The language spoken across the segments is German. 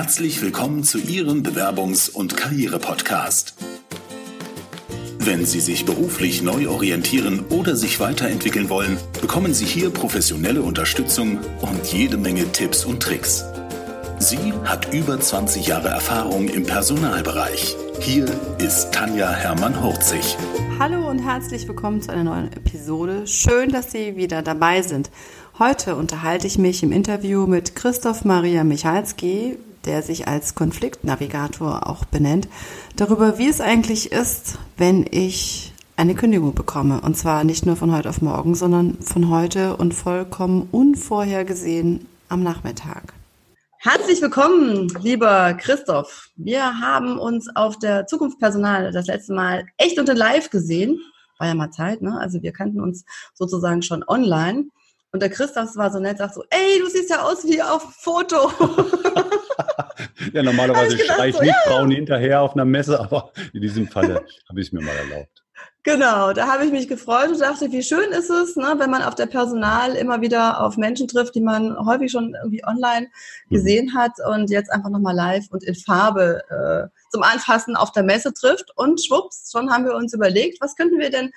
Herzlich willkommen zu Ihrem Bewerbungs- und Karriere-Podcast. Wenn Sie sich beruflich neu orientieren oder sich weiterentwickeln wollen, bekommen Sie hier professionelle Unterstützung und jede Menge Tipps und Tricks. Sie hat über 20 Jahre Erfahrung im Personalbereich. Hier ist Tanja Hermann-Hurzig. Hallo und herzlich willkommen zu einer neuen Episode. Schön, dass Sie wieder dabei sind. Heute unterhalte ich mich im Interview mit Christoph Maria Michalski, der sich als Konfliktnavigator auch benennt, darüber, wie es eigentlich ist, wenn ich eine Kündigung bekomme. Und zwar nicht nur von heute auf morgen, sondern von heute und vollkommen unvorhergesehen am Nachmittag. Herzlich willkommen, lieber Christoph. Wir haben uns auf der Zukunftspersonal das letzte Mal echt und in live gesehen. War ja mal Zeit, ne? Also wir kannten uns sozusagen schon online. Und der Christoph war so nett, sagt so, ey, du siehst ja aus wie auf dem Foto. ja, normalerweise schreie ich so, nicht ja. Frauen hinterher auf einer Messe, aber in diesem Falle habe ich es mir mal erlaubt. Genau, da habe ich mich gefreut und dachte, wie schön ist es, ne, wenn man auf der Personal immer wieder auf Menschen trifft, die man häufig schon irgendwie online mhm. gesehen hat und jetzt einfach nochmal live und in Farbe äh, zum Anfassen auf der Messe trifft. Und schwupps, schon haben wir uns überlegt, was könnten wir denn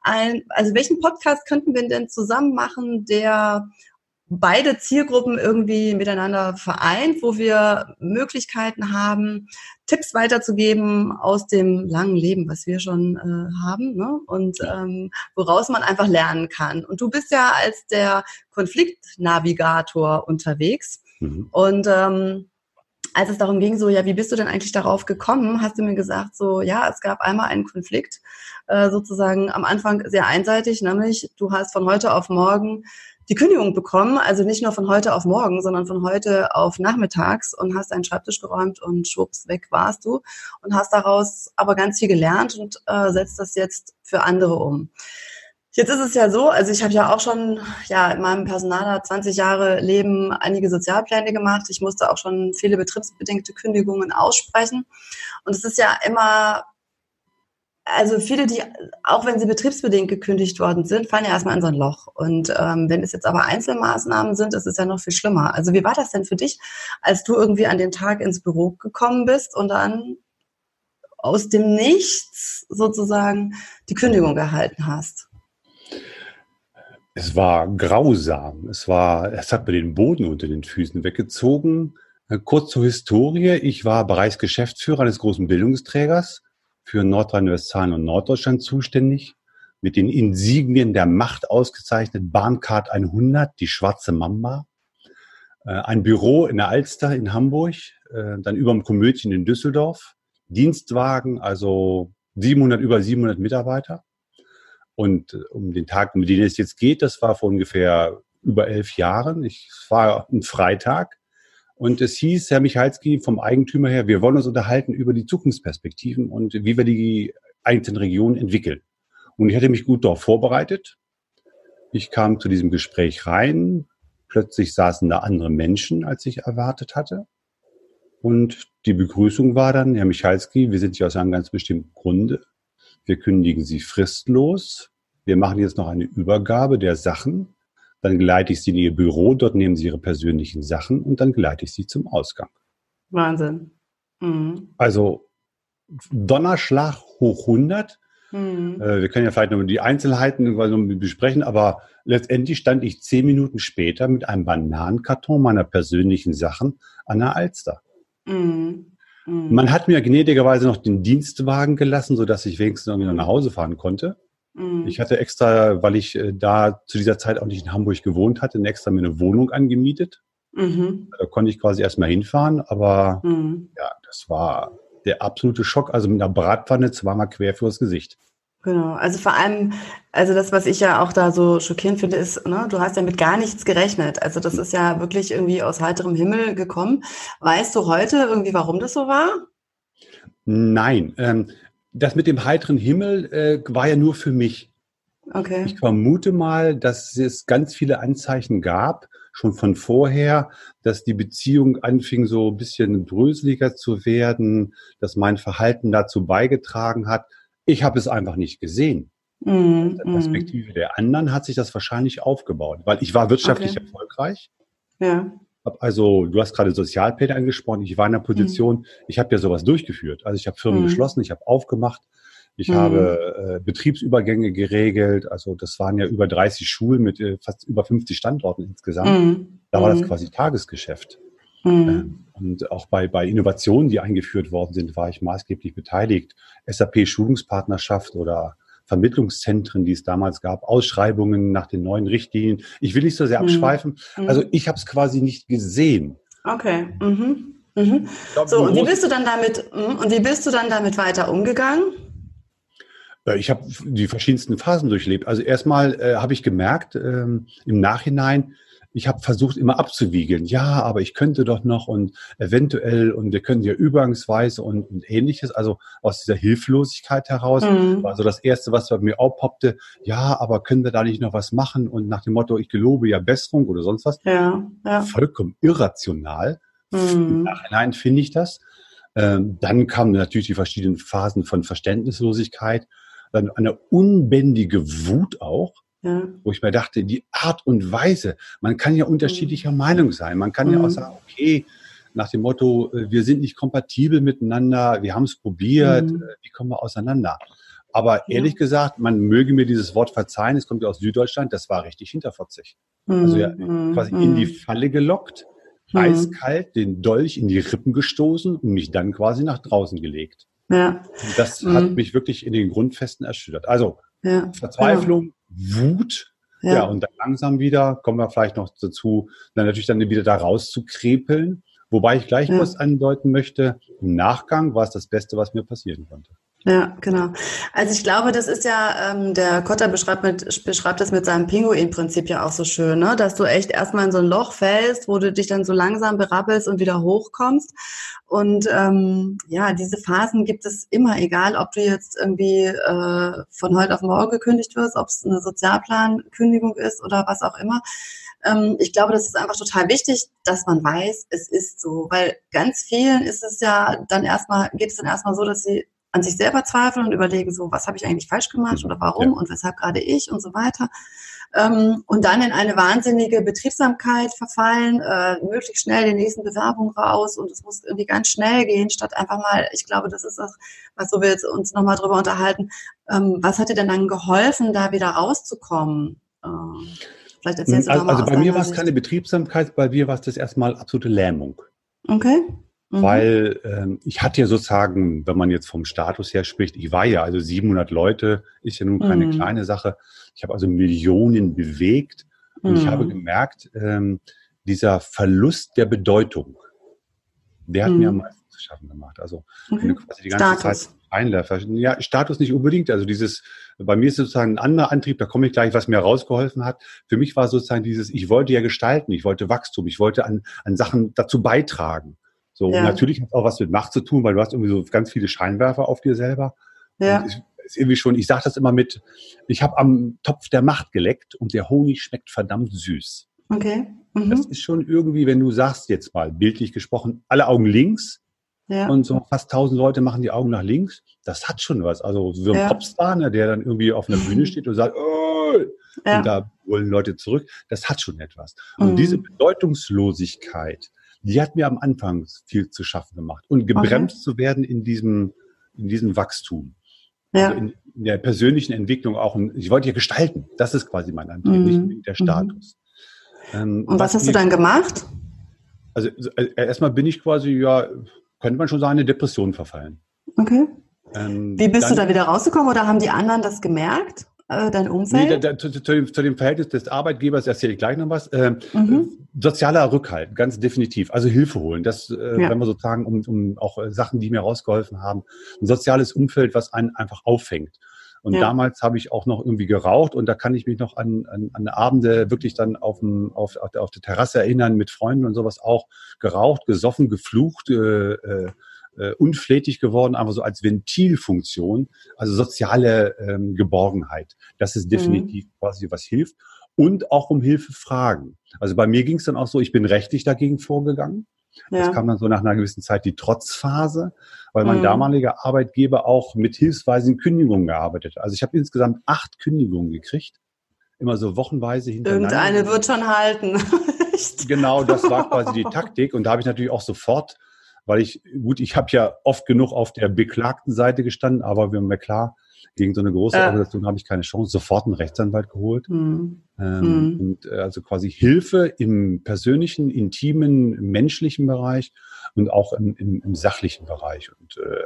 ein, also welchen Podcast könnten wir denn zusammen machen, der beide Zielgruppen irgendwie miteinander vereint, wo wir Möglichkeiten haben, Tipps weiterzugeben aus dem langen Leben, was wir schon äh, haben, ne? und ähm, woraus man einfach lernen kann. Und du bist ja als der Konfliktnavigator unterwegs. Mhm. Und ähm, als es darum ging, so, ja, wie bist du denn eigentlich darauf gekommen, hast du mir gesagt, so, ja, es gab einmal einen Konflikt, äh, sozusagen am Anfang sehr einseitig, nämlich du hast von heute auf morgen die Kündigung bekommen, also nicht nur von heute auf morgen, sondern von heute auf nachmittags und hast deinen Schreibtisch geräumt und schwupps, weg warst du und hast daraus aber ganz viel gelernt und äh, setzt das jetzt für andere um. Jetzt ist es ja so, also ich habe ja auch schon ja in meinem Personaler 20 Jahre Leben einige Sozialpläne gemacht. Ich musste auch schon viele betriebsbedingte Kündigungen aussprechen. Und es ist ja immer also viele, die, auch wenn sie betriebsbedingt gekündigt worden sind, fallen ja erstmal in so ein Loch. Und ähm, wenn es jetzt aber Einzelmaßnahmen sind, ist es ja noch viel schlimmer. Also wie war das denn für dich, als du irgendwie an den Tag ins Büro gekommen bist und dann aus dem Nichts sozusagen die Kündigung erhalten hast? Es war grausam. Es war, es hat mir den Boden unter den Füßen weggezogen. Kurz zur Historie. Ich war Bereichsgeschäftsführer eines großen Bildungsträgers für Nordrhein-Westfalen und Norddeutschland zuständig, mit den Insignien der Macht ausgezeichnet, Bahncard 100, die schwarze Mamba, äh, ein Büro in der Alster in Hamburg, äh, dann über dem Komödien in Düsseldorf, Dienstwagen, also 700, über 700 Mitarbeiter. Und äh, um den Tag, um den es jetzt geht, das war vor ungefähr über elf Jahren. Ich, es war ein Freitag. Und es hieß, Herr Michalski, vom Eigentümer her, wir wollen uns unterhalten über die Zukunftsperspektiven und wie wir die einzelnen Regionen entwickeln. Und ich hatte mich gut darauf vorbereitet. Ich kam zu diesem Gespräch rein. Plötzlich saßen da andere Menschen, als ich erwartet hatte. Und die Begrüßung war dann, Herr Michalski, wir sind hier aus einem ganz bestimmten Grunde. Wir kündigen Sie fristlos. Wir machen jetzt noch eine Übergabe der Sachen. Dann geleite ich sie in ihr Büro, dort nehmen sie ihre persönlichen Sachen und dann geleite ich sie zum Ausgang. Wahnsinn. Mhm. Also Donnerschlag hoch 100. Mhm. Äh, wir können ja vielleicht noch die Einzelheiten besprechen, aber letztendlich stand ich zehn Minuten später mit einem Bananenkarton meiner persönlichen Sachen an der Alster. Mhm. mhm. Man hat mir gnädigerweise noch den Dienstwagen gelassen, sodass ich wenigstens irgendwie noch nach Hause fahren konnte. Mhm. Ich hatte extra, weil ich äh, da zu dieser Zeit auch nicht in Hamburg gewohnt hatte, extra mir eine Wohnung angemietet. Mhm. Da konnte ich quasi erstmal hinfahren, aber mhm. ja, das war der absolute Schock. Also mit einer Bratpfanne zweimal quer fürs Gesicht. Genau, also vor allem, also das, was ich ja auch da so schockierend finde, ist, ne, du hast ja mit gar nichts gerechnet. Also das ist ja wirklich irgendwie aus heiterem Himmel gekommen. Weißt du heute irgendwie, warum das so war? Nein, ähm, das mit dem heiteren Himmel äh, war ja nur für mich. Okay. Ich vermute mal, dass es ganz viele Anzeichen gab, schon von vorher, dass die Beziehung anfing so ein bisschen bröseliger zu werden, dass mein Verhalten dazu beigetragen hat. Ich habe es einfach nicht gesehen. Mm, der Perspektive mm. der anderen hat sich das wahrscheinlich aufgebaut, weil ich war wirtschaftlich okay. erfolgreich. Ja. Hab also, du hast gerade Sozialpläne angesprochen. Ich war in der Position, mhm. ich habe ja sowas durchgeführt. Also ich habe Firmen mhm. geschlossen, ich habe aufgemacht, ich mhm. habe äh, Betriebsübergänge geregelt. Also das waren ja über 30 Schulen mit äh, fast über 50 Standorten insgesamt. Mhm. Da war das mhm. quasi Tagesgeschäft. Mhm. Ähm, und auch bei, bei Innovationen, die eingeführt worden sind, war ich maßgeblich beteiligt. SAP Schulungspartnerschaft oder Vermittlungszentren, die es damals gab, Ausschreibungen nach den neuen Richtlinien. Ich will nicht so sehr mhm. abschweifen. Mhm. Also ich habe es quasi nicht gesehen. Okay. Mhm. Mhm. Glaub, so, und wie bist du dann damit, mhm, und wie bist du dann damit weiter umgegangen? Äh, ich habe die verschiedensten Phasen durchlebt. Also erstmal äh, habe ich gemerkt ähm, im Nachhinein, ich habe versucht immer abzuwiegeln. Ja, aber ich könnte doch noch und eventuell und wir können ja übergangsweise und, und ähnliches. Also aus dieser Hilflosigkeit heraus mhm. war so das Erste, was bei mir aufpoppte. Ja, aber können wir da nicht noch was machen? Und nach dem Motto, ich gelobe ja Besserung oder sonst was. Ja, ja. Vollkommen irrational. Mhm. Im Nachhinein finde ich das. Ähm, dann kamen natürlich die verschiedenen Phasen von Verständnislosigkeit, dann eine unbändige Wut auch ja. Wo ich mir dachte, die Art und Weise, man kann ja unterschiedlicher mhm. Meinung sein. Man kann mhm. ja auch mhm. sagen, okay, nach dem Motto, äh, wir sind nicht kompatibel miteinander, wir haben es probiert, mhm. Äh, wie kommen wir auseinander? Aber ehrlich ja. gesagt, man möge mir dieses Wort verzeihen, es kommt ja aus Süddeutschland, das war richtig hinterfotzig. Mhm. Also ja, mhm. quasi in die Falle gelockt, eiskalt den Dolch in die Rippen gestoßen und mich dann quasi nach draußen gelegt. Ja. Und das hat mich wirklich in den Grundfesten erschüttert. Also ja. Verzweiflung, Wut. Ja. ja, und dann langsam wieder, kommen wir vielleicht noch dazu, dann natürlich dann wieder da rauszukrepeln. Wobei ich gleich ja. was andeuten möchte, im Nachgang war es das Beste, was mir passieren konnte. Ja, genau. Also ich glaube, das ist ja, ähm, der Kotter beschreibt, mit, beschreibt das mit seinem Pinguin-Prinzip ja auch so schön, ne? dass du echt erstmal in so ein Loch fällst, wo du dich dann so langsam berappelst und wieder hochkommst. Und ähm, ja, diese Phasen gibt es immer, egal ob du jetzt irgendwie äh, von heute auf morgen gekündigt wirst, ob es eine Sozialplankündigung ist oder was auch immer ähm, ich glaube, das ist einfach total wichtig, dass man weiß, es ist so, weil ganz vielen ist es ja dann erstmal, geht es dann erstmal so, dass sie an sich selber zweifeln und überlegen, so, was habe ich eigentlich falsch gemacht oder warum ja. und weshalb gerade ich und so weiter. Ähm, und dann in eine wahnsinnige Betriebsamkeit verfallen, äh, möglichst schnell die nächsten Bewerbungen raus und es muss irgendwie ganz schnell gehen, statt einfach mal, ich glaube, das ist das, was so wir jetzt uns nochmal drüber unterhalten. Ähm, was hat dir denn dann geholfen, da wieder rauszukommen? Äh, vielleicht erzählst du also, mal Also bei mir war es keine Betriebsamkeit, bei mir war es das erstmal absolute Lähmung. Okay. Mhm. Weil ähm, ich hatte ja sozusagen, wenn man jetzt vom Status her spricht, ich war ja, also 700 Leute ist ja nun keine mhm. kleine Sache. Ich habe also Millionen bewegt und ich habe mhm. gemerkt, ähm, dieser Verlust der Bedeutung, der hat mir am mhm. meisten zu schaffen gemacht. Also wenn du quasi die ganze Status. Zeit einläufst. Ja, Status nicht unbedingt. Also dieses, bei mir ist sozusagen ein anderer Antrieb, da komme ich gleich, was mir rausgeholfen hat. Für mich war sozusagen dieses, ich wollte ja gestalten, ich wollte Wachstum, ich wollte an, an Sachen dazu beitragen. So, ja. natürlich hat auch was mit Macht zu tun, weil du hast irgendwie so ganz viele Scheinwerfer auf dir selber. Ja. Ich, ist irgendwie schon, ich sage das immer mit, ich habe am Topf der Macht geleckt und der Honig schmeckt verdammt süß. Okay. Mhm. Das ist schon irgendwie, wenn du sagst jetzt mal, bildlich gesprochen, alle Augen links ja. und so fast tausend Leute machen die Augen nach links, das hat schon was. Also so ein ja. Popstar, ne, der dann irgendwie auf einer Bühne steht und sagt, oh! ja. und da wollen Leute zurück, das hat schon etwas. Und mhm. diese Bedeutungslosigkeit, die hat mir am Anfang viel zu schaffen gemacht und gebremst okay. zu werden in diesem, in diesem Wachstum. Ja. Also in, in, der persönlichen Entwicklung auch. Ich wollte ja gestalten. Das ist quasi mein Antrieb, mhm. nicht der. Status. Mhm. Ähm, und was, was hast du dann gemacht? Also äh, erstmal bin ich quasi, ja, könnte man schon sagen, eine Depression verfallen. Okay. Ähm, Wie bist dann, du da wieder rausgekommen oder haben die anderen das gemerkt? Äh, dein Umfeld? Nee, da, da, zu, zu, dem, zu, dem, Verhältnis des Arbeitgebers erzähle ich gleich noch was. Äh, mhm. Sozialer Rückhalt, ganz definitiv. Also Hilfe holen. Das, äh, ja. wenn wir sozusagen, um, um auch äh, Sachen, die mir rausgeholfen haben, ein soziales Umfeld, was einen einfach auffängt. Und ja. damals habe ich auch noch irgendwie geraucht und da kann ich mich noch an, an, an Abende wirklich dann auf, dem, auf, auf der Terrasse erinnern, mit Freunden und sowas auch geraucht, gesoffen, geflucht, äh, äh, äh, unflätig geworden, einfach so als Ventilfunktion, also soziale ähm, Geborgenheit. Das ist definitiv mhm. quasi was hilft. Und auch um Hilfe fragen. Also bei mir ging es dann auch so, ich bin rechtlich dagegen vorgegangen. Ja. Das kam dann so nach einer gewissen Zeit die Trotzphase, weil mein mhm. damaliger Arbeitgeber auch mit hilfsweisen Kündigungen gearbeitet hat. Also ich habe insgesamt acht Kündigungen gekriegt, immer so wochenweise hintereinander. Irgendeine wird schon halten. Genau, das war quasi die Taktik. Und da habe ich natürlich auch sofort, weil ich, gut, ich habe ja oft genug auf der beklagten Seite gestanden, aber wir haben ja klar, gegen so eine große äh. Organisation habe ich keine Chance, sofort einen Rechtsanwalt geholt. Mhm. Ähm, mhm. Und äh, also quasi Hilfe im persönlichen, intimen, menschlichen Bereich und auch im, im, im sachlichen Bereich. Und äh,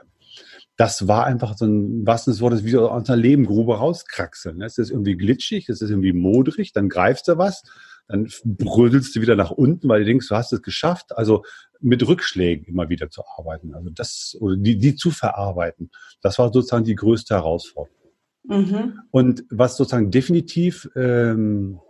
das war einfach so ein, was das Wort, wie so aus einer Lebengrube rauskraxeln. Ne? Es ist irgendwie glitschig, es ist irgendwie modrig, dann greifst du was, dann brödelst du wieder nach unten, weil du denkst, du hast es geschafft. Also mit Rückschlägen immer wieder zu arbeiten, also das oder die, die zu verarbeiten, das war sozusagen die größte Herausforderung. Mhm. Und was sozusagen definitiv ähm,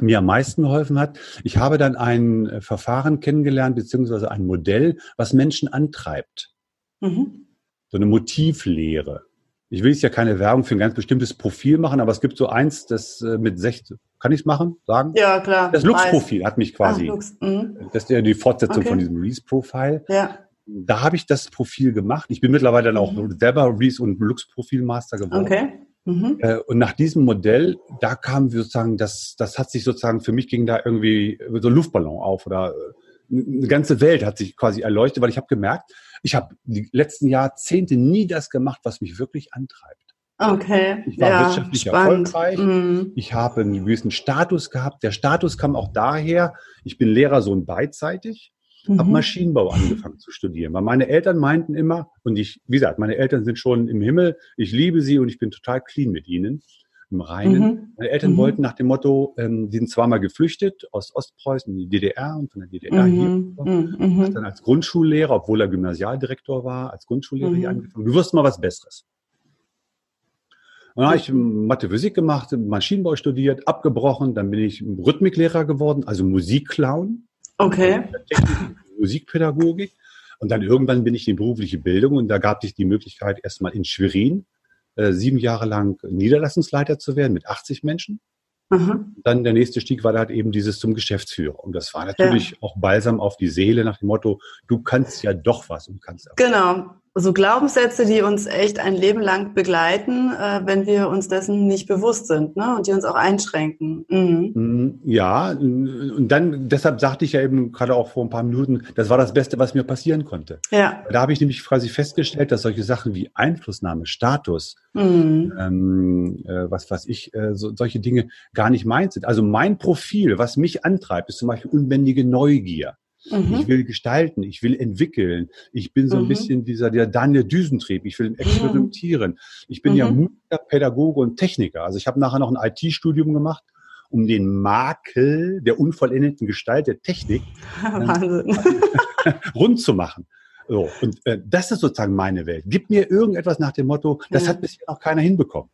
mir am meisten geholfen hat, ich habe dann ein äh, Verfahren kennengelernt, beziehungsweise ein Modell, was Menschen antreibt. Mhm. So eine Motivlehre. Ich will jetzt ja keine Werbung für ein ganz bestimmtes Profil machen, aber es gibt so eins, das äh, mit 16, kann ich es machen? Sagen? Ja, klar. Das Lux-Profil hat mich quasi, Ach, Lux. Mhm. das ist ja die Fortsetzung okay. von diesem Reese-Profile. Ja. Da habe ich das Profil gemacht. Ich bin mittlerweile dann auch mhm. selber Reese und Lux-Profil-Master geworden. Okay. Mhm. Äh, und nach diesem Modell, da kam sozusagen, das, das hat sich sozusagen, für mich ging da irgendwie so ein Luftballon auf oder äh, eine ganze Welt hat sich quasi erleuchtet, weil ich habe gemerkt, ich habe die letzten Jahrzehnte nie das gemacht, was mich wirklich antreibt. Okay. Ich war ja, wirtschaftlich spannend. erfolgreich. Mhm. Ich habe einen gewissen Status gehabt. Der Status kam auch daher, ich bin Lehrersohn beidseitig, mhm. habe Maschinenbau angefangen zu studieren. Weil meine Eltern meinten immer, und ich, wie gesagt, meine Eltern sind schon im Himmel, ich liebe sie und ich bin total clean mit ihnen im Reinen. Mhm. Meine Eltern mhm. wollten nach dem Motto, ähm, die sind zweimal geflüchtet aus Ostpreußen in die DDR und von der DDR mhm. hier. Mhm. mhm. Dann als Grundschullehrer, obwohl er Gymnasialdirektor war, als Grundschullehrer hier mhm. angefangen. Du wirst mal was Besseres. Und dann habe ich Mathe Physik gemacht, Maschinenbau studiert, abgebrochen, dann bin ich Rhythmiklehrer geworden, also Musikclown. Okay. Musikpädagogik. Und dann irgendwann bin ich in berufliche Bildung und da gab es die Möglichkeit, erstmal in Schwerin äh, sieben Jahre lang Niederlassungsleiter zu werden mit 80 Menschen. Mhm. Dann der nächste Stieg war halt eben dieses zum Geschäftsführer. Und das war natürlich ja. auch balsam auf die Seele nach dem Motto, du kannst ja doch was und kannst. Genau so Glaubenssätze, die uns echt ein Leben lang begleiten, äh, wenn wir uns dessen nicht bewusst sind ne? und die uns auch einschränken. Mhm. Mm, ja, und dann, deshalb sagte ich ja eben gerade auch vor ein paar Minuten, das war das Beste, was mir passieren konnte. Ja. Da habe ich nämlich quasi festgestellt, dass solche Sachen wie Einflussnahme, Status, mhm. ähm, äh, was weiß ich, äh, so, solche Dinge gar nicht meins sind. Also mein Profil, was mich antreibt, ist zum Beispiel unbändige Neugier. Mhm. Ich will gestalten, ich will entwickeln. Ich bin so ein mhm. bisschen dieser der Daniel Düsentrieb. Ich will experimentieren. Ich bin mhm. ja Musiker, Pädagoge und Techniker. Also ich habe nachher noch ein IT-Studium gemacht, um den Makel der unvollendeten Gestalt der Technik äh, rund zu machen. So, und äh, das ist sozusagen meine Welt. Gib mir irgendetwas nach dem Motto, das hat bisher noch keiner hinbekommen.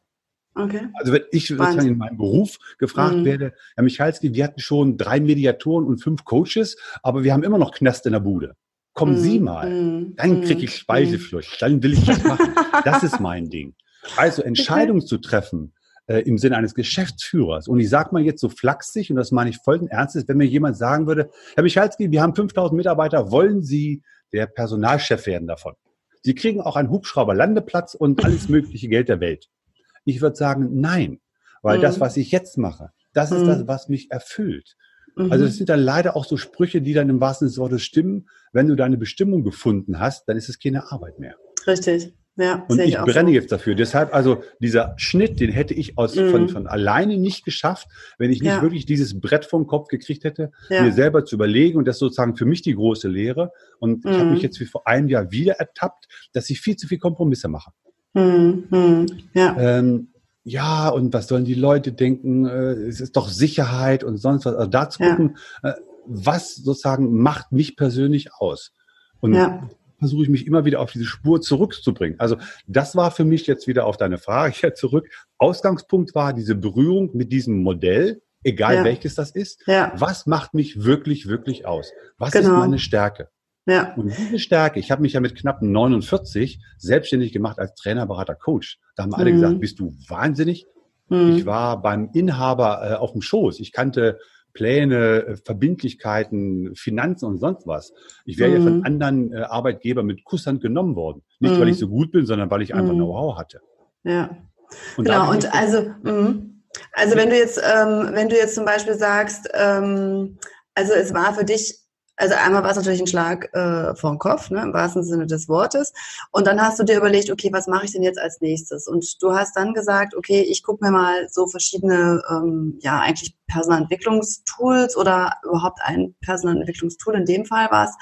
Okay. Also wenn ich sozusagen in meinem Beruf gefragt mhm. werde, Herr Michalski, wir hatten schon drei Mediatoren und fünf Coaches, aber wir haben immer noch Knast in der Bude. Kommen mhm. Sie mal, mhm. dann kriege ich mhm. Speiseflucht, dann will ich das machen. das ist mein Ding. Also Entscheidungen okay. zu treffen äh, im Sinne eines Geschäftsführers. Und ich sage mal jetzt so flachsig, und das meine ich voll Ernstes, wenn mir jemand sagen würde, Herr Michalski, wir haben 5000 Mitarbeiter, wollen Sie der Personalchef werden davon? Sie kriegen auch einen Hubschrauber-Landeplatz und alles mögliche Geld der Welt. Ich würde sagen, nein, weil mhm. das, was ich jetzt mache, das ist mhm. das, was mich erfüllt. Mhm. Also das sind dann leider auch so Sprüche, die dann im wahrsten Sinne des Wortes stimmen. Wenn du deine Bestimmung gefunden hast, dann ist es keine Arbeit mehr. Richtig. Ja, und ich, ich brenne so. jetzt dafür. Deshalb, also dieser Schnitt, den hätte ich aus, mhm. von, von alleine nicht geschafft, wenn ich nicht ja. wirklich dieses Brett vom Kopf gekriegt hätte, ja. mir selber zu überlegen. Und das ist sozusagen für mich die große Lehre. Und mhm. ich habe mich jetzt wie vor einem Jahr wieder ertappt, dass ich viel zu viel Kompromisse mache. Hm, hm, ja. Ähm, ja, und was sollen die Leute denken? Äh, es ist doch Sicherheit und sonst was. Also da zu gucken, ja. äh, was sozusagen macht mich persönlich aus. Und ja. versuche ich mich immer wieder auf diese Spur zurückzubringen. Also das war für mich jetzt wieder auf deine Frage hier zurück. Ausgangspunkt war diese Berührung mit diesem Modell, egal ja. welches das ist. Ja. Was macht mich wirklich, wirklich aus? Was genau. ist meine Stärke? Ja. Und diese Stärke, ich habe mich ja mit knapp 49 selbstständig gemacht als Trainer, Berater, Coach. Da haben alle mhm. gesagt, bist du wahnsinnig? Mhm. Ich war beim Inhaber äh, auf dem Schoß. Ich kannte Pläne, äh, Verbindlichkeiten, Finanzen und sonst was. Ich wäre mhm. ja von mhm. anderen äh, Arbeitgebern mit Kusshand genommen worden. Nicht, weil ich mhm. so gut bin, sondern weil ich einfach mhm. Know-how hatte. Ja. Und genau, und also, also wenn du jetzt, ähm, wenn du jetzt zum Beispiel sagst, ähm, also es war für dich also einmal war es natürlich ein Schlag äh, vor den Kopf, ne, im wahrsten Sinne des Wortes. Und dann hast du dir überlegt, okay, was mache ich denn jetzt als nächstes? Und du hast dann gesagt, okay, ich gucke mir mal so verschiedene, ähm, ja, eigentlich Personalentwicklungstools oder überhaupt ein Personalentwicklungstool, in dem Fall war es,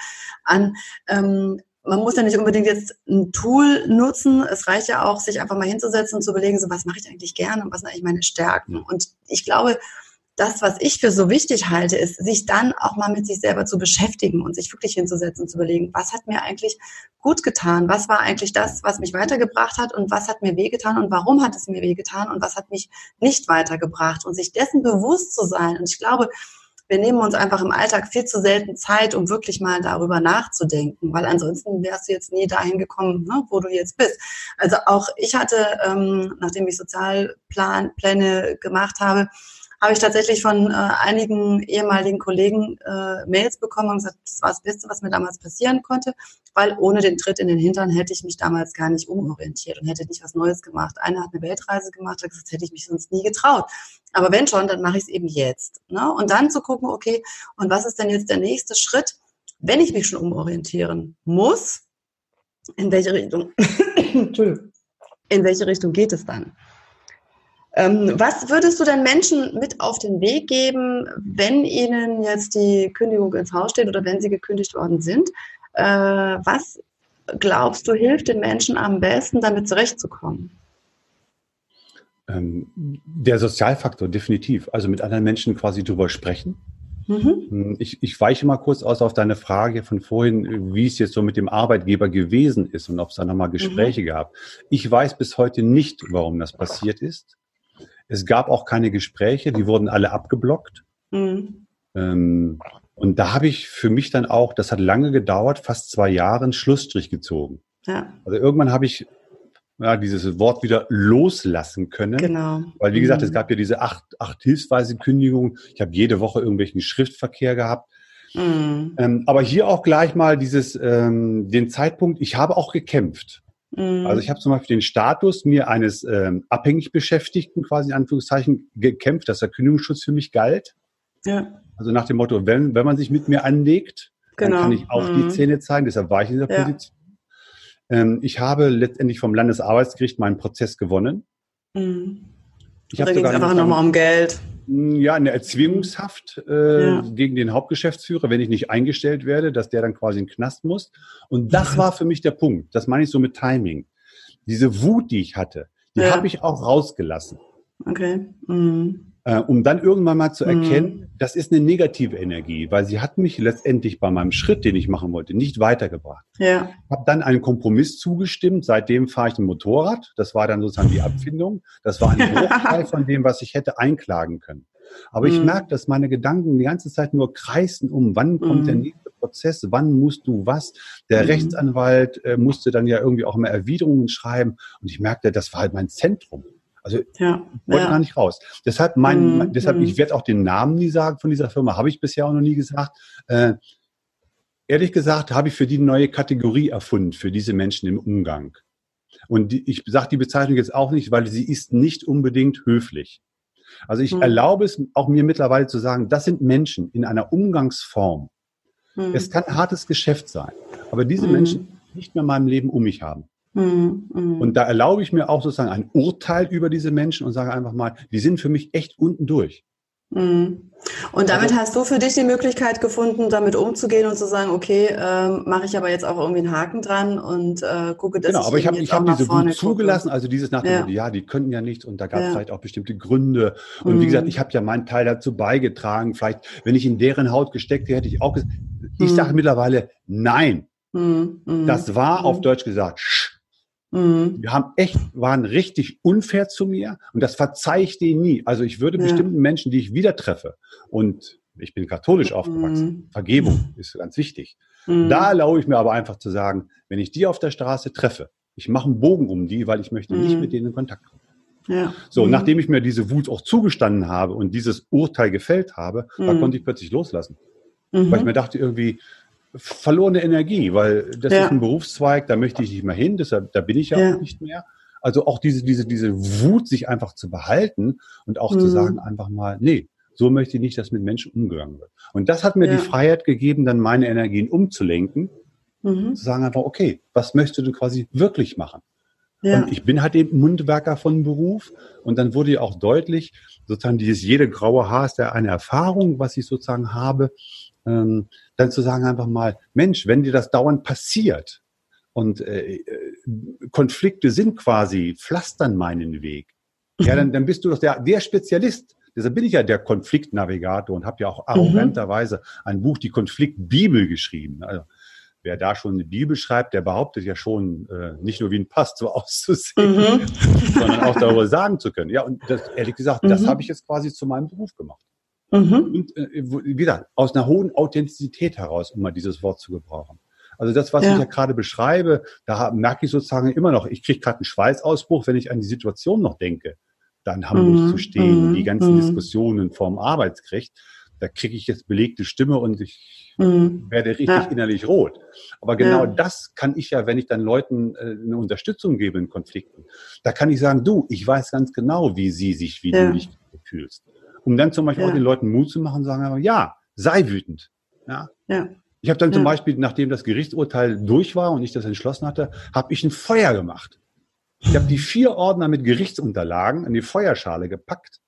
an. Ähm, man muss ja nicht unbedingt jetzt ein Tool nutzen. Es reicht ja auch, sich einfach mal hinzusetzen und zu überlegen, so was mache ich eigentlich gerne und was sind eigentlich meine Stärken. Und ich glaube, das, was ich für so wichtig halte, ist, sich dann auch mal mit sich selber zu beschäftigen und sich wirklich hinzusetzen und zu überlegen, was hat mir eigentlich gut getan? Was war eigentlich das, was mich weitergebracht hat und was hat mir wehgetan und warum hat es mir wehgetan und was hat mich nicht weitergebracht? Und sich dessen bewusst zu sein. Und ich glaube, wir nehmen uns einfach im Alltag viel zu selten Zeit, um wirklich mal darüber nachzudenken, weil ansonsten wärst du jetzt nie dahin gekommen, ne, wo du jetzt bist. Also auch ich hatte, ähm, nachdem ich Sozialpläne gemacht habe, habe ich tatsächlich von äh, einigen ehemaligen Kollegen äh, Mails bekommen und gesagt, das war das Beste, was mir damals passieren konnte, weil ohne den Tritt in den Hintern hätte ich mich damals gar nicht umorientiert und hätte nicht was Neues gemacht. Einer hat eine Weltreise gemacht, hat gesagt, hätte ich mich sonst nie getraut. Aber wenn schon, dann mache ich es eben jetzt. Ne? Und dann zu gucken, okay, und was ist denn jetzt der nächste Schritt, wenn ich mich schon umorientieren muss? In welche Richtung? in welche Richtung geht es dann? Ähm, was würdest du denn Menschen mit auf den Weg geben, wenn ihnen jetzt die Kündigung ins Haus steht oder wenn sie gekündigt worden sind? Äh, was glaubst du hilft den Menschen am besten, damit zurechtzukommen? Ähm, der Sozialfaktor, definitiv. Also mit anderen Menschen quasi drüber sprechen. Mhm. Hm, ich, ich weiche mal kurz aus auf deine Frage von vorhin, wie es jetzt so mit dem Arbeitgeber gewesen ist und ob es da nochmal Gespräche mhm. gab. Ich weiß bis heute nicht, warum das passiert ist. Es gab auch keine Gespräche, die wurden alle abgeblockt. Mhm. Ähm, und da habe ich für mich dann auch, das hat lange gedauert, fast zwei Jahre, einen Schlussstrich gezogen. Ja. Also irgendwann habe ich ja, dieses Wort wieder loslassen können. Genau. Weil, wie gesagt, mhm. es gab ja diese acht, acht hilfsweise Kündigungen. Ich habe jede Woche irgendwelchen Schriftverkehr gehabt. Mhm. Ähm, aber hier auch gleich mal dieses, ähm, den Zeitpunkt, ich habe auch gekämpft. Mhm. Also ich habe zum Beispiel den Status mir eines ähm, abhängig Beschäftigten quasi in Anführungszeichen gekämpft, dass der Kündigungsschutz für mich galt. Ja. Also nach dem Motto, wenn, wenn man sich mit mir anlegt, genau. dann kann ich auch mhm. die Zähne zeigen. Deshalb war ich in dieser ja. Position. Ähm, ich habe letztendlich vom Landesarbeitsgericht meinen Prozess gewonnen. Mhm. Ich da ging es einfach nochmal um Geld. Hm, ja, eine Erzwingungshaft äh, ja. gegen den Hauptgeschäftsführer, wenn ich nicht eingestellt werde, dass der dann quasi in den Knast muss. Und das war für mich der Punkt. Das meine ich so mit Timing. Diese Wut, die ich hatte, die ja. habe ich auch rausgelassen. Okay. Mhm äh, um dann irgendwann mal zu erkennen, mhm. das ist eine negative Energie, weil sie hat mich letztendlich bei meinem Schritt, den ich machen wollte, nicht weitergebracht. Ja. Habe dann einen Kompromiss zugestimmt. Seitdem fahre ich ein Motorrad. Das war dann sozusagen die Abfindung. Das war ein Bruchteil von dem, was ich hätte einklagen können. Aber ich mhm. merke, dass meine Gedanken die ganze Zeit nur kreisen um, wann kommt mhm. der nächste Prozess, wann musst du was. Der mhm. Rechtsanwalt äh, musste dann ja irgendwie auch mal Erwiderungen schreiben. Und ich merkte, das war halt mein Zentrum. Also ja, wollte ja. gar nicht raus. Deshalb mein, mm, deshalb, mm. ich werde auch den Namen nie sagen von dieser Firma, habe ich bisher auch noch nie gesagt. Äh, ehrlich gesagt, habe ich für die neue Kategorie erfunden, für diese Menschen im Umgang. Und die, ich sage die Bezeichnung jetzt auch nicht, weil sie ist nicht unbedingt höflich. Also ich mm. erlaube es auch mir mittlerweile zu sagen, das sind Menschen in einer Umgangsform. Mm. Es kann ein hartes Geschäft sein, aber diese mm. Menschen nicht mehr in meinem Leben um mich haben. Mhm, mhm. Und da erlaube ich mir auch sozusagen ein Urteil über diese Menschen und sage einfach mal, die sind für mich echt unten durch. Mhm. Und damit also, hast du für dich die Möglichkeit gefunden, damit umzugehen und zu sagen, okay, ähm, mache ich aber jetzt auch irgendwie einen Haken dran und äh, gucke, dass genau, ich aber ich habe ich hab diese Wut zugelassen, also dieses nach dem ja. ja, die könnten ja nichts und da gab es ja. vielleicht auch bestimmte Gründe. Und mhm. wie gesagt, ich habe ja meinen Teil dazu beigetragen. Vielleicht, wenn ich in deren Haut gesteckt hätte, hätte ich auch gesagt, ich mhm. sage mittlerweile nein. Mhm. Das war auf Deutsch gesagt, Mhm. Wir haben echt, waren richtig unfair zu mir und das verzeih ich denen nie. Also ich würde ja. bestimmten Menschen, die ich wieder treffe und ich bin katholisch mhm. aufgewachsen, Vergebung ist ganz wichtig. Mhm. Da erlaube ich mir aber einfach zu sagen, wenn ich die auf der Straße treffe, ich mache einen Bogen um die, weil ich möchte nicht mhm. mit denen in Kontakt kommen. Ja. So, mhm. nachdem ich mir diese Wut auch zugestanden habe und dieses Urteil gefällt habe, da mhm. konnte ich plötzlich loslassen. Weil ich mir dachte irgendwie, verlorene Energie, weil das ja. ist ein Berufszweig, da möchte ich nicht mehr hin, deshalb, da bin ich ja, ja. auch nicht mehr. Also auch diese, diese, diese Wut, sich einfach zu behalten und auch mhm. zu sagen, einfach mal, nee, So möchte ich nicht, dass mit Menschen umgegangen wird. Und das hat mir ja. die Freiheit gegeben, dann meine Energien umzulenken, mhm. zu sagen einfach, okay, was möchtest du quasi wirklich machen? Ja. Und ich bin halt eben Mundwerker von Beruf. Und dann wurde ja auch deutlich, sozusagen dieses jede graue Haar ist ja eine Erfahrung, was ich sozusagen habe. Ähm, dann zu sagen einfach mal, Mensch, wenn dir das dauernd passiert und äh, äh Konflikte sind quasi, pflastern meinen Weg, ja, dann, dann bist du doch der, der Spezialist. Deshalb bin ich ja der Konfliktnavigator und habe ja auch mhm. arroganterweise ein Buch, die Konfliktbibel, geschrieben. Also, wer da schon eine Bibel schreibt, der behauptet ja schon, äh, nicht nur wie ein Pass so auszusehen, mhm. sondern auch darüber sagen zu können. Ja, und das, ehrlich gesagt, mhm. das habe ich jetzt quasi zu meinem Beruf gemacht. Mhm. Und äh, wie gesagt, aus einer hohen Authentizität heraus, um mal dieses Wort zu gebrauchen. Also das, was ja. ich ja gerade beschreibe, da merke ich sozusagen immer noch, ich kriege gerade einen Schweißausbruch, wenn ich an die Situation noch denke, dann Hamburg mhm. zu stehen, mhm. die ganzen mhm. Diskussionen vorm Arbeitsgericht. Da kriege ich jetzt belegte Stimme und ich mhm. werde richtig ja. innerlich rot. Aber genau ja. das kann ich ja, wenn ich dann Leuten äh, eine Unterstützung gebe in Konflikten, da kann ich sagen, du, ich weiß ganz genau, wie sie sich, wie du dich fühlst. Um dann zum Beispiel auch den Leuten Mut zu machen, sagen, ja, sei wütend. Ja. ja. Ich habe dann ja. zum Beispiel, nachdem das Gerichtsurteil durch war und ich das entschlossen hatte, habe ich ein Feuer gemacht. Ich habe die vier Ordner mit Gerichtsunterlagen in die Feuerschale gepackt,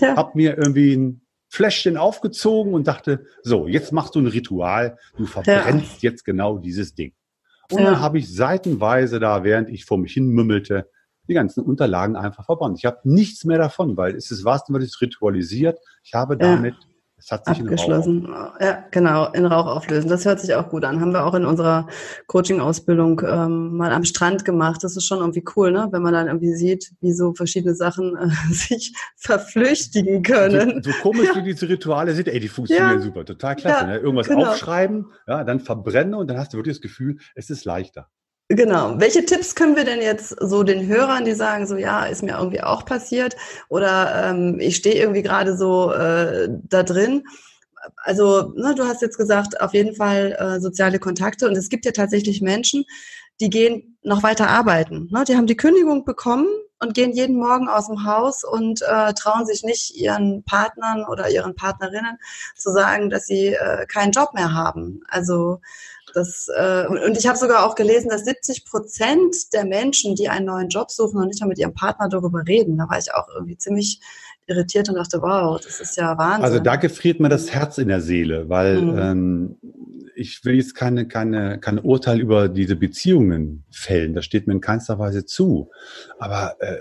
ja. habe mir irgendwie ein Fläschchen aufgezogen und dachte, so, jetzt machst du ein Ritual, du verbrennst ja. jetzt genau dieses Ding. Und ja. dann habe ich seitenweise da, während ich vor mich hin mümmelte, die ganzen Unterlagen einfach verbrannt. Ich habe nichts mehr davon, weil es ist was, ist ritualisiert. Ich habe damit es hat sich abgeschlossen. Ja, genau, in Rauch auflösen. Das hört sich auch gut an. Haben wir auch in unserer Coaching-Ausbildung ähm, mal am Strand gemacht. Das ist schon irgendwie cool, ne? wenn man dann irgendwie sieht, wie so verschiedene Sachen äh, sich verflüchtigen können. So, so komisch ja. wie diese Rituale sind, ey, die funktionieren ja. super, total klasse. Ja, ne? Irgendwas genau. aufschreiben, ja, dann verbrennen und dann hast du wirklich das Gefühl, es ist leichter. Genau. Welche Tipps können wir denn jetzt so den Hörern, die sagen, so ja, ist mir irgendwie auch passiert oder ähm, ich stehe irgendwie gerade so äh, da drin? Also, ne, du hast jetzt gesagt, auf jeden Fall äh, soziale Kontakte und es gibt ja tatsächlich Menschen, die gehen noch weiter arbeiten. Ne? Die haben die Kündigung bekommen und gehen jeden Morgen aus dem Haus und äh, trauen sich nicht ihren Partnern oder ihren Partnerinnen zu sagen, dass sie äh, keinen Job mehr haben. Also das, äh, und ich habe sogar auch gelesen, dass 70 Prozent der Menschen, die einen neuen Job suchen und nicht mal mit ihrem Partner darüber reden, da war ich auch irgendwie ziemlich irritiert und dachte, wow, das ist ja Wahnsinn. Also da gefriert mir das Herz in der Seele, weil mhm. ähm, ich will jetzt keine, keine, kein Urteil über diese Beziehungen fällen. Das steht mir in keinster Weise zu. Aber äh,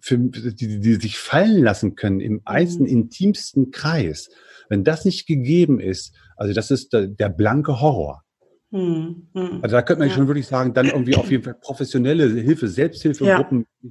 für die, die sich fallen lassen können im einzelnen, mhm. intimsten Kreis, wenn das nicht gegeben ist, also das ist der, der blanke Horror. Hm, hm. Also da könnte man ja. schon wirklich sagen, dann irgendwie auf jeden Fall professionelle Hilfe, Selbsthilfegruppen, ja.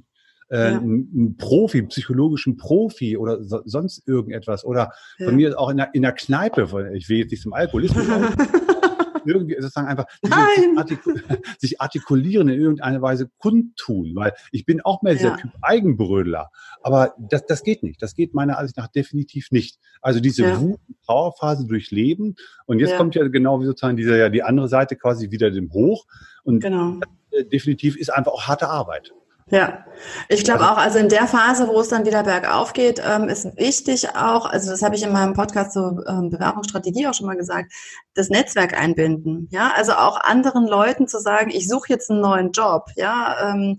Äh, ja. einen Profi, psychologischen Profi oder so, sonst irgendetwas. Oder von mir auch in der, in der Kneipe, ich will jetzt nicht zum Alkoholismus irgendwie sozusagen einfach sich, artikul sich, artikulieren in irgendeiner Weise kundtun, weil ich bin auch mehr dieser ja. Typ Eigenbrödler. Aber das, das geht nicht. Das geht meiner Ansicht nach definitiv nicht. Also diese ja. Wut, Trauerphase durchleben. Und jetzt ja. kommt ja genau wie sozusagen diese, ja, die andere Seite quasi wieder dem Hoch. Und genau. das, äh, definitiv ist einfach auch harte Arbeit. Ja, ich glaube auch, also in der Phase, wo es dann wieder bergauf geht, ähm, ist wichtig auch, also das habe ich in meinem Podcast zur ähm, Bewerbungsstrategie auch schon mal gesagt, das Netzwerk einbinden. Ja, also auch anderen Leuten zu sagen, ich suche jetzt einen neuen Job. Ja, ähm,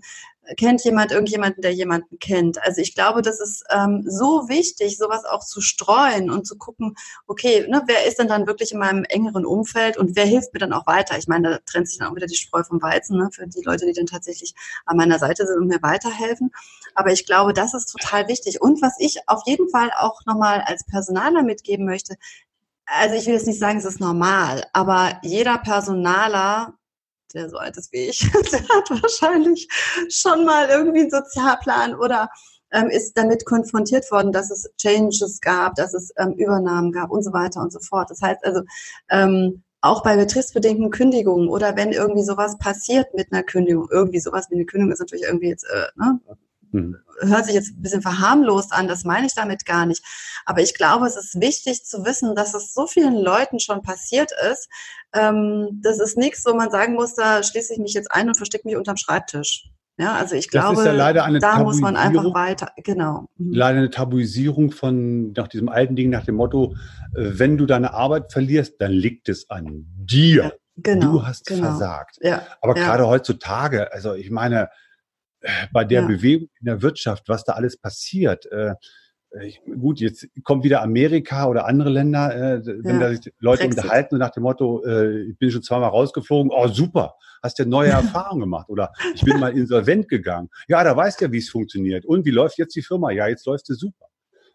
kennt jemand irgendjemanden, der jemanden kennt? Also ich glaube, das ist ähm, so wichtig, sowas auch zu streuen und zu gucken, okay, ne, wer ist denn dann wirklich in meinem engeren Umfeld und wer hilft mir dann auch weiter? Ich meine, da trennt sich dann auch wieder die Spreu vom Weizen, ne, für die Leute, die dann tatsächlich an meiner Seite sind und mir weiterhelfen. Aber ich glaube, das ist total wichtig. Und was ich auf jeden Fall auch nochmal als Personaler mitgeben möchte, also ich will jetzt nicht sagen, es ist normal, aber jeder Personaler der so alt ist wie ich, der hat wahrscheinlich schon mal irgendwie einen Sozialplan oder ähm, ist damit konfrontiert worden, dass es Changes gab, dass es ähm, Übernahmen gab und so weiter und so fort. Das heißt also, ähm, auch bei betriebsbedingten Kündigungen oder wenn irgendwie sowas passiert mit einer Kündigung, irgendwie sowas wie eine Kündigung ist natürlich irgendwie jetzt, äh, ne, mhm. hört sich jetzt ein bisschen verharmlost an, das meine ich damit gar nicht. Aber ich glaube, es ist wichtig zu wissen, dass es so vielen Leuten schon passiert ist. Ähm, das ist nichts, wo man sagen muss, da schließe ich mich jetzt ein und verstecke mich unterm Schreibtisch. Ja, also ich glaube, ja da muss man einfach weiter, genau. Mhm. Leider eine Tabuisierung von nach diesem alten Ding, nach dem Motto, äh, wenn du deine Arbeit verlierst, dann liegt es an dir. Ja, genau, du hast genau. versagt. Ja, Aber gerade heutzutage, also ich meine, bei der Bewegung in der Wirtschaft, was da alles passiert, äh, ich, gut, jetzt kommt wieder Amerika oder andere Länder, äh, wenn ja, da sich Leute Brexit. unterhalten nach dem Motto, äh, ich bin schon zweimal rausgeflogen, oh super, hast ja neue Erfahrungen gemacht oder ich bin mal insolvent gegangen. Ja, da weißt ja, wie es funktioniert. Und wie läuft jetzt die Firma? Ja, jetzt läuft sie super.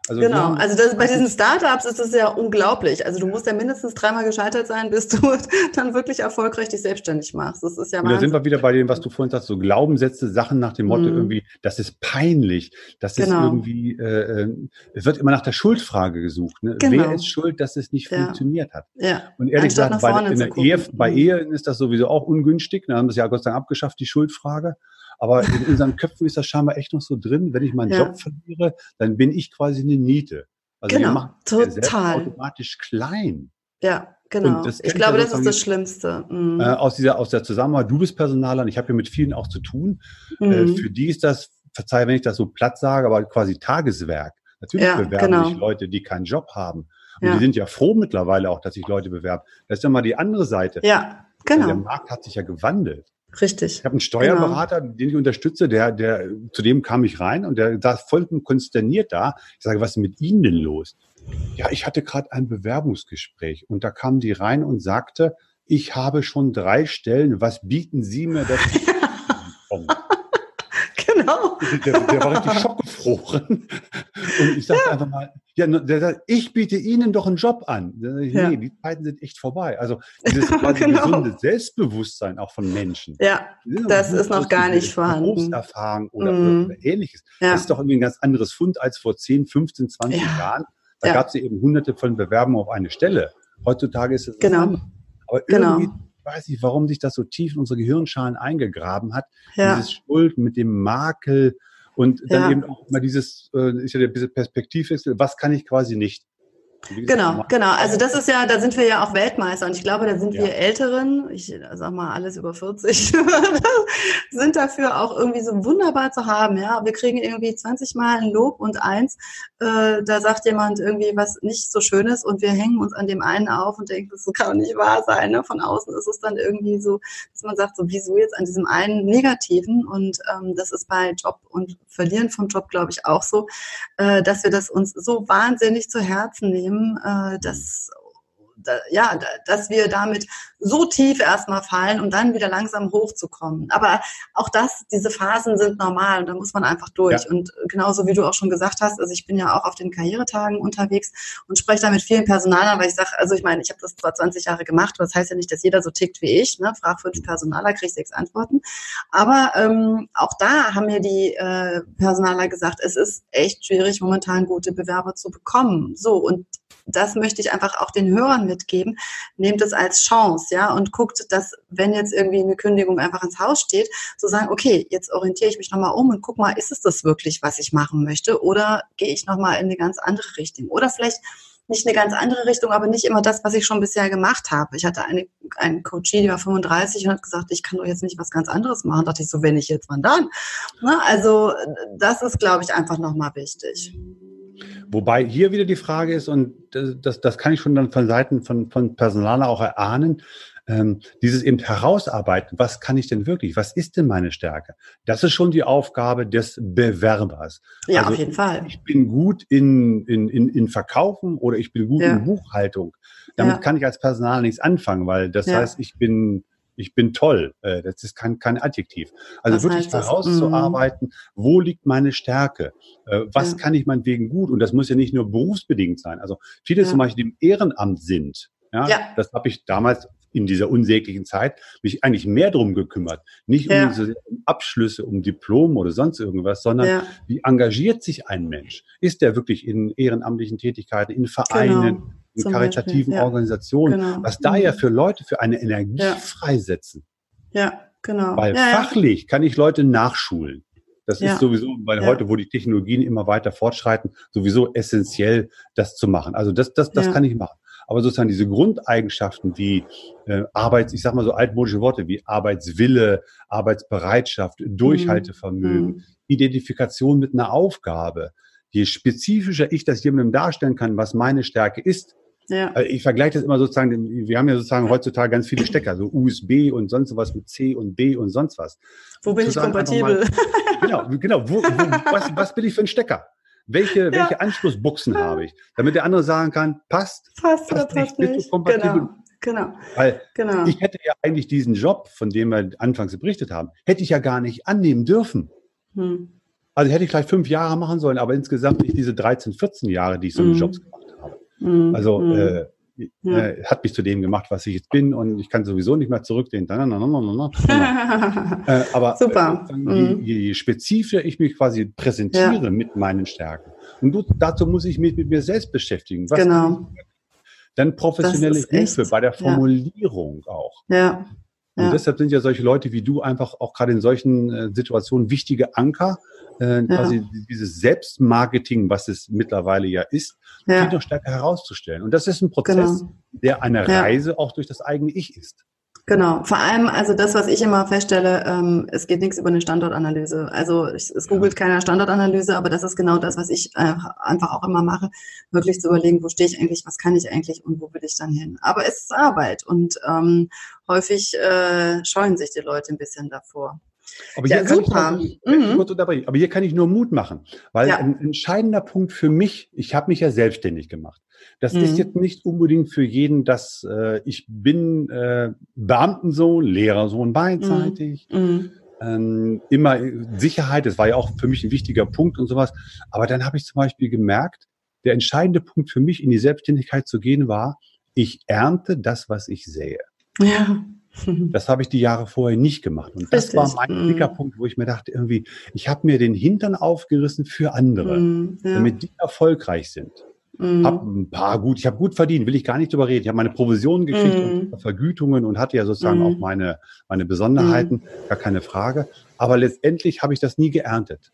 Also genau, also das, bei diesen Startups ist das ja unglaublich. Also du musst ja mindestens dreimal gescheitert sein, bis du dann wirklich erfolgreich dich selbstständig machst. Das ist ja Und da sind wir wieder bei dem, was du vorhin sagst, so Glaubenssätze, Sachen nach dem Motto mhm. irgendwie, das ist peinlich, das genau. ist irgendwie, äh, äh, es wird immer nach der Schuldfrage gesucht. Ne? Genau. Wer ist schuld, dass es nicht ja. funktioniert hat? Ja. Und ehrlich gesagt, bei, Ehe, bei mhm. Ehen ist das sowieso auch ungünstig. Da haben wir es ja Gott sei Dank abgeschafft, die Schuldfrage. Aber in unseren Köpfen ist das scheinbar echt noch so drin. Wenn ich meinen ja. Job verliere, dann bin ich quasi eine Niete. Also genau, total. automatisch klein. Ja, genau. Ich glaube, das ist das Schlimmste. Mhm. Äh, aus dieser, aus der Zusammenarbeit, du bist Personaler und ich habe ja mit vielen auch zu tun. Äh, mhm. Äh, für die ist das, verzeih, wenn ich das so platt sage, aber quasi Tageswerk. Natürlich ja, bewerben genau. sich Leute, die keinen Job haben. Und ja. die sind ja froh mittlerweile auch, dass sich Leute bewerben. Das ist ja mal die andere Seite. Ja, genau. der Markt hat sich ja gewandelt. Richtig. Ich habe einen Steuerberater, genau. den ich unterstütze, der, der, zu dem kam ich rein und der saß vollkommen konsterniert da. Ich sage, was ist mit Ihnen denn los? Ja, ich hatte gerade ein Bewerbungsgespräch und da kam die rein und sagte, ich habe schon drei Stellen, was bieten Sie mir das? genau. Der, der war richtig schockgefroren. Und ich sagte ja. einfach mal, ja, der sagt, ich biete Ihnen doch einen Job an. Nee, ja. die Zeiten sind echt vorbei. Also dieses genau. gesunde Selbstbewusstsein auch von Menschen. Ja, das ist noch gar nicht vorhanden. Berufserfahrung oder, mm. oder ähnliches. Ja. Das ist doch irgendwie ein ganz anderes Fund als vor 10, 15, 20 ja. Jahren. Da gab es ja eben hunderte von Bewerbungen auf eine Stelle. Heutzutage ist es genau. Aber genau. irgendwie weiß nicht, warum sich das so tief in unsere Gehirnschalen eingegraben hat. Dieses Schuld mit dem Makel und dann ja. eben auch mal dieses, äh, ist ja der Perspektivwechsel, was kann ich quasi nicht. Genau, genau. Also das ist ja, da sind wir ja auch Weltmeister und ich glaube, da sind ja. wir Älteren, ich sag mal alles über 40, sind dafür auch irgendwie so wunderbar zu haben. Ja, wir kriegen irgendwie 20 Mal ein Lob und eins, äh, da sagt jemand irgendwie was nicht so Schönes und wir hängen uns an dem einen auf und denken, das kann nicht wahr sein. Ne? Von außen ist es dann irgendwie so, dass man sagt, so wieso jetzt an diesem einen Negativen und ähm, das ist bei Job und Verlieren vom Job, glaube ich, auch so, äh, dass wir das uns so wahnsinnig zu Herzen nehmen Unternehmen, äh, das da, ja, dass wir damit so tief erstmal fallen, um dann wieder langsam hochzukommen. Aber auch das, diese Phasen sind normal und da muss man einfach durch. Ja. Und genauso wie du auch schon gesagt hast, also ich bin ja auch auf den Karrieretagen unterwegs und spreche da mit vielen Personalern, weil ich sage, also ich meine, ich habe das zwar 20 Jahre gemacht, aber das heißt ja nicht, dass jeder so tickt wie ich. Ne? Frag fünf Personaler, krieg sechs Antworten. Aber ähm, auch da haben mir die äh, Personaler gesagt, es ist echt schwierig, momentan gute Bewerber zu bekommen. So, und das möchte ich einfach auch den Hörern mitgeben. Nehmt es als Chance, ja, und guckt, dass, wenn jetzt irgendwie eine Kündigung einfach ins Haus steht, zu sagen, okay, jetzt orientiere ich mich nochmal um und guck mal, ist es das wirklich, was ich machen möchte? Oder gehe ich nochmal in eine ganz andere Richtung? Oder vielleicht nicht eine ganz andere Richtung, aber nicht immer das, was ich schon bisher gemacht habe. Ich hatte eine, einen Coachie, die war 35 und hat gesagt, ich kann doch jetzt nicht was ganz anderes machen. Da dachte ich so, wenn ich jetzt, wann dann? Ne? Also das ist, glaube ich, einfach nochmal wichtig. Wobei hier wieder die Frage ist, und das, das kann ich schon dann von Seiten von, von Personaler auch erahnen, ähm, dieses eben herausarbeiten, was kann ich denn wirklich, was ist denn meine Stärke? Das ist schon die Aufgabe des Bewerbers. Ja, also, auf jeden Fall. Ich bin gut in, in, in, in Verkaufen oder ich bin gut ja. in Buchhaltung. Damit ja. kann ich als Personal nichts anfangen, weil das ja. heißt, ich bin ich bin toll. Äh, das ist kein, kein Adjektiv. Also was wirklich herauszuarbeiten, wo liegt meine Stärke? Äh, was ja. kann ich meinetwegen gut? Und das muss ja nicht nur berufsbedingt sein. Also viele ja. zum Beispiel, die im Ehrenamt sind, ja, ja. das habe ich damals in dieser unsäglichen Zeit mich eigentlich mehr drum gekümmert. Nicht ja. um, diese Abschlüsse, um Diplom oder sonst irgendwas, sondern ja. wie engagiert sich ein Mensch? Ist der wirklich in ehrenamtlichen Tätigkeiten, in Vereinen, genau karitativen ja. Organisationen, genau. was da ja mhm. für Leute für eine Energie ja. freisetzen. Ja, genau. Weil ja, fachlich kann ich Leute nachschulen. Das ist sowieso, weil heute, wo die Technologien immer weiter fortschreiten, sowieso essentiell, das zu machen. Also das, das, das kann ich machen. Aber sozusagen diese Grundeigenschaften wie äh, Arbeits, ich sag mal so altmodische Worte wie Arbeitswille, Arbeitsbereitschaft, Durchhaltevermögen, mhm. Identifikation mit einer Aufgabe. Je spezifischer ich das jemandem darstellen kann, was meine Stärke ist, ja. Also ich vergleiche das immer sozusagen, wir haben ja sozusagen heutzutage ganz viele Stecker, so USB und sonst was mit C und B und sonst was. Wo bin ich kompatibel? Mal, genau, genau. Wo, wo, was, was bin ich für ein Stecker? Welche, ja. welche Anschlussbuchsen habe ich? Damit der andere sagen kann, passt, passt, passt, passt nicht, nicht. kompatibel. Genau. Genau. Weil genau. ich hätte ja eigentlich diesen Job, von dem wir anfangs berichtet haben, hätte ich ja gar nicht annehmen dürfen. Hm. Also hätte ich vielleicht fünf Jahre machen sollen, aber insgesamt nicht diese 13, 14 Jahre, die ich so in hm. Jobs gemacht habe. Hm. Also hm. äh, ja. äh, hat mich zu dem gemacht, was ich jetzt bin und ich kann sowieso nicht mehr zurückgehen. äh, aber Super. Äh, je, je, spezifischer ich mich quasi präsentiere ja. mit meinen Stärken, und du, dazu muss ich mich mit mir selbst beschäftigen. Was genau. Dann professionelle Hilfe echt, bei der Formulierung ja. auch. Ja. Und ja. deshalb sind ja solche Leute wie du einfach auch gerade in solchen äh, Situationen wichtige Anker, äh, ja. quasi dieses Selbstmarketing, was es mittlerweile ja ist, ja. viel noch stärker herauszustellen. Und das ist ein Prozess, genau. der eine Reise auch durch das eigene Ich ist. Genau, vor allem, also das, was ich immer feststelle, ähm, es geht nichts über eine Standortanalyse. Also ich, es googelt keiner Standortanalyse, aber das ist genau das, was ich äh, einfach auch immer mache, wirklich zu überlegen, wo stehe ich eigentlich, was kann ich eigentlich und wo will ich dann hin. Aber es ist Arbeit und ähm, häufig äh, scheuen sich die Leute ein bisschen davor. Aber hier, ja, kann super. ich, mhm. aber hier kann ich nur Mut machen, weil ja. ein entscheidender Punkt für mich, ich habe mich ja selbstständig gemacht. Das mhm. ist jetzt nicht unbedingt für jeden, dass äh, ich bin äh, Beamtensohn, Lehrersohn beidseitig. Mhm. mhm. Ähm, immer Sicherheit, das war ja auch für mich ein wichtiger Punkt und sowas. Aber dann habe ich zum Beispiel gemerkt, der entscheidende Punkt für mich in die Selbstständigkeit zu gehen war, ich ernte das, was ich sähe. Ja. Das habe ich die Jahre vorher nicht gemacht. Und das Richtig. war mein dicker mhm. Punkt, wo ich mir dachte, irgendwie, ich habe mir den Hintern aufgerissen für andere, mm, ja. damit die erfolgreich sind. Mm. Hab ein paar gut, ich habe gut verdient, will ich gar nicht drüber reden. Ich habe meine Provisionen gekriegt mm. und Vergütungen und hatte ja sozusagen auch meine, meine Besonderheiten, gar keine Frage. Aber letztendlich habe ich das nie geerntet.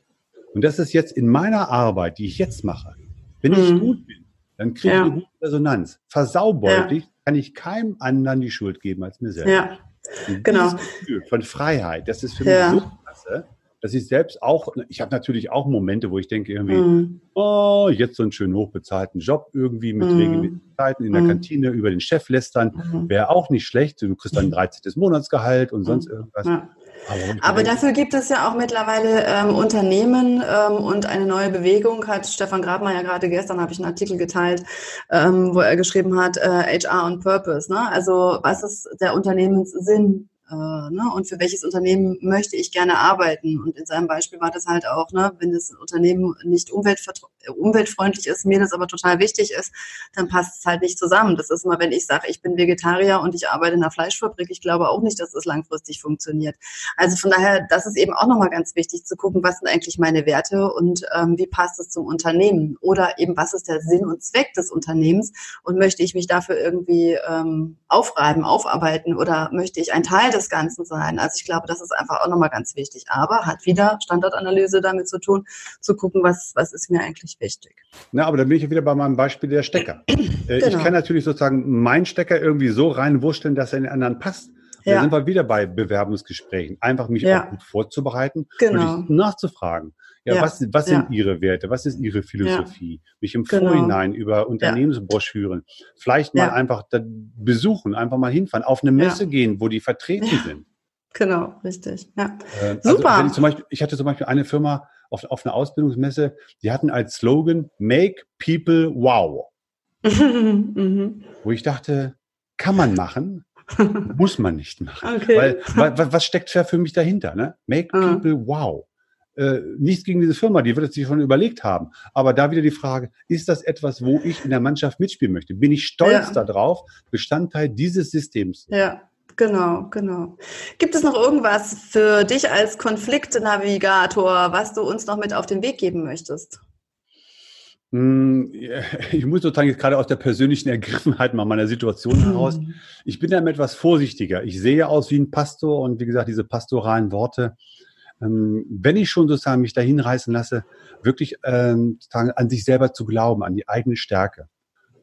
Und das ist jetzt in meiner Arbeit, die ich jetzt mache. Wenn ich gut bin, dann kriege ich ja. eine gute Resonanz. Versaubeutig ja kann ich keinem anderen die Schuld geben als mir selbst. Ja, genau. Gefühl von Freiheit, das ist für mich ja. so klasse, dass ich selbst auch, ich habe natürlich auch Momente, wo ich denke irgendwie, mm. oh, jetzt so einen schönen hochbezahlten Job irgendwie mit mm. regelmäßigen Zeiten in der mm. Kantine über den Chef lästern, mm. wäre auch nicht schlecht. Du kriegst dann ein 13. Monatsgehalt und sonst mm. irgendwas. Ja. Aber dafür gibt es ja auch mittlerweile ähm, Unternehmen ähm, und eine neue Bewegung hat Stefan Grabmeier ja gerade gestern habe ich einen Artikel geteilt, ähm, wo er geschrieben hat äh, HR und Purpose. Ne? Also was ist der Unternehmenssinn äh, ne, und für welches Unternehmen möchte ich gerne arbeiten. Und in seinem Beispiel war das halt auch, ne, wenn das Unternehmen nicht umweltfreundlich ist, mir das aber total wichtig ist, dann passt es halt nicht zusammen. Das ist immer, wenn ich sage, ich bin Vegetarier und ich arbeite in einer Fleischfabrik, ich glaube auch nicht, dass das langfristig funktioniert. Also von daher, das ist eben auch nochmal ganz wichtig zu gucken, was sind eigentlich meine Werte und ähm, wie passt es zum Unternehmen oder eben was ist der Sinn und Zweck des Unternehmens und möchte ich mich dafür irgendwie ähm, aufreiben, aufarbeiten oder möchte ich ein Teil des des Ganzen sein. Also ich glaube, das ist einfach auch nochmal ganz wichtig. Aber hat wieder Standortanalyse damit zu tun, zu gucken, was, was ist mir eigentlich wichtig. Na, aber dann bin ich ja wieder bei meinem Beispiel der Stecker. Äh, genau. Ich kann natürlich sozusagen meinen Stecker irgendwie so reinwurschteln, dass er in den anderen passt. Ja. Da sind wir wieder bei Bewerbungsgesprächen. Einfach mich ja. auch gut vorzubereiten genau. und nachzufragen. Ja, ja. was, was sind Ihre Werte? Was ist Ihre Philosophie? Mich im genau. Vorhinein über Unternehmensbroschüren, vielleicht mal einfach besuchen, einfach mal hinfahren, auf eine Messe gehen, wo die vertreten sind. Genau, richtig. Ja. Äh, also Super. Ich, zum Beispiel, ich hatte zum Beispiel eine Firma auf, auf einer Ausbildungsmesse, die hatten als Slogan Make People Wow. mhm. Wo ich dachte, kann man machen, muss man nicht machen. Okay. Weil, weil, was steckt für mich dahinter? Ne? Make ah. People Wow äh, nichts gegen diese Firma, die wird es sich schon überlegt haben. Aber da wieder die Frage, ist das etwas, wo ich in der Mannschaft mitspielen möchte? Bin ich stolz ja. darauf, Bestandteil dieses Systems? Ja. Genau, genau. Gibt es noch irgendwas für dich als Konfliktnavigator, was du uns noch mit auf den Weg geben möchtest? Hm, ich muss sozusagen jetzt gerade aus der persönlichen Ergriffenheit mal meiner Situation heraus. Ich bin da etwas vorsichtiger. Ich sehe aus wie ein Pastor und wie gesagt, diese pastoralen Worte, ähm, wenn ich schon sozusagen mich dahin reißen lasse, wirklich ähm, an sich selber zu glauben, an die eigene Stärke.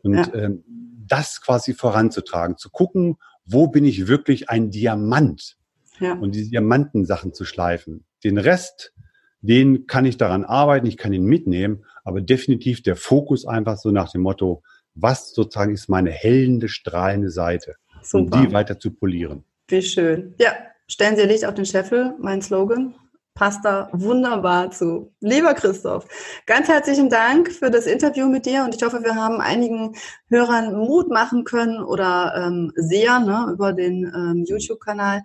Und ja. ähm, das quasi voranzutragen, zu gucken, wo bin ich wirklich ein Diamant ja. und die Diamantensachen zu schleifen. Den Rest, den kann ich daran arbeiten, ich kann ihn mitnehmen, aber definitiv der Fokus einfach so nach dem Motto, was sozusagen ist meine hellende, strahlende Seite, Super. um die weiter zu polieren. Wie schön. Ja, stellen Sie Licht auf den Scheffel, mein Slogan passt da wunderbar zu. Lieber Christoph, ganz herzlichen Dank für das Interview mit dir und ich hoffe, wir haben einigen Hörern Mut machen können oder ähm, Sehern ne, über den ähm, YouTube-Kanal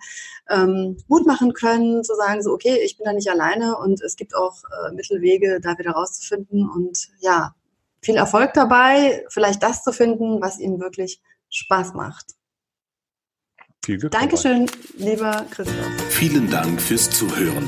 ähm, Mut machen können, zu sagen, so, okay, ich bin da nicht alleine und es gibt auch äh, Mittelwege, da wieder rauszufinden und ja, viel Erfolg dabei, vielleicht das zu finden, was ihnen wirklich Spaß macht. Viel Glück Dankeschön, dabei. lieber Christoph. Vielen Dank fürs Zuhören.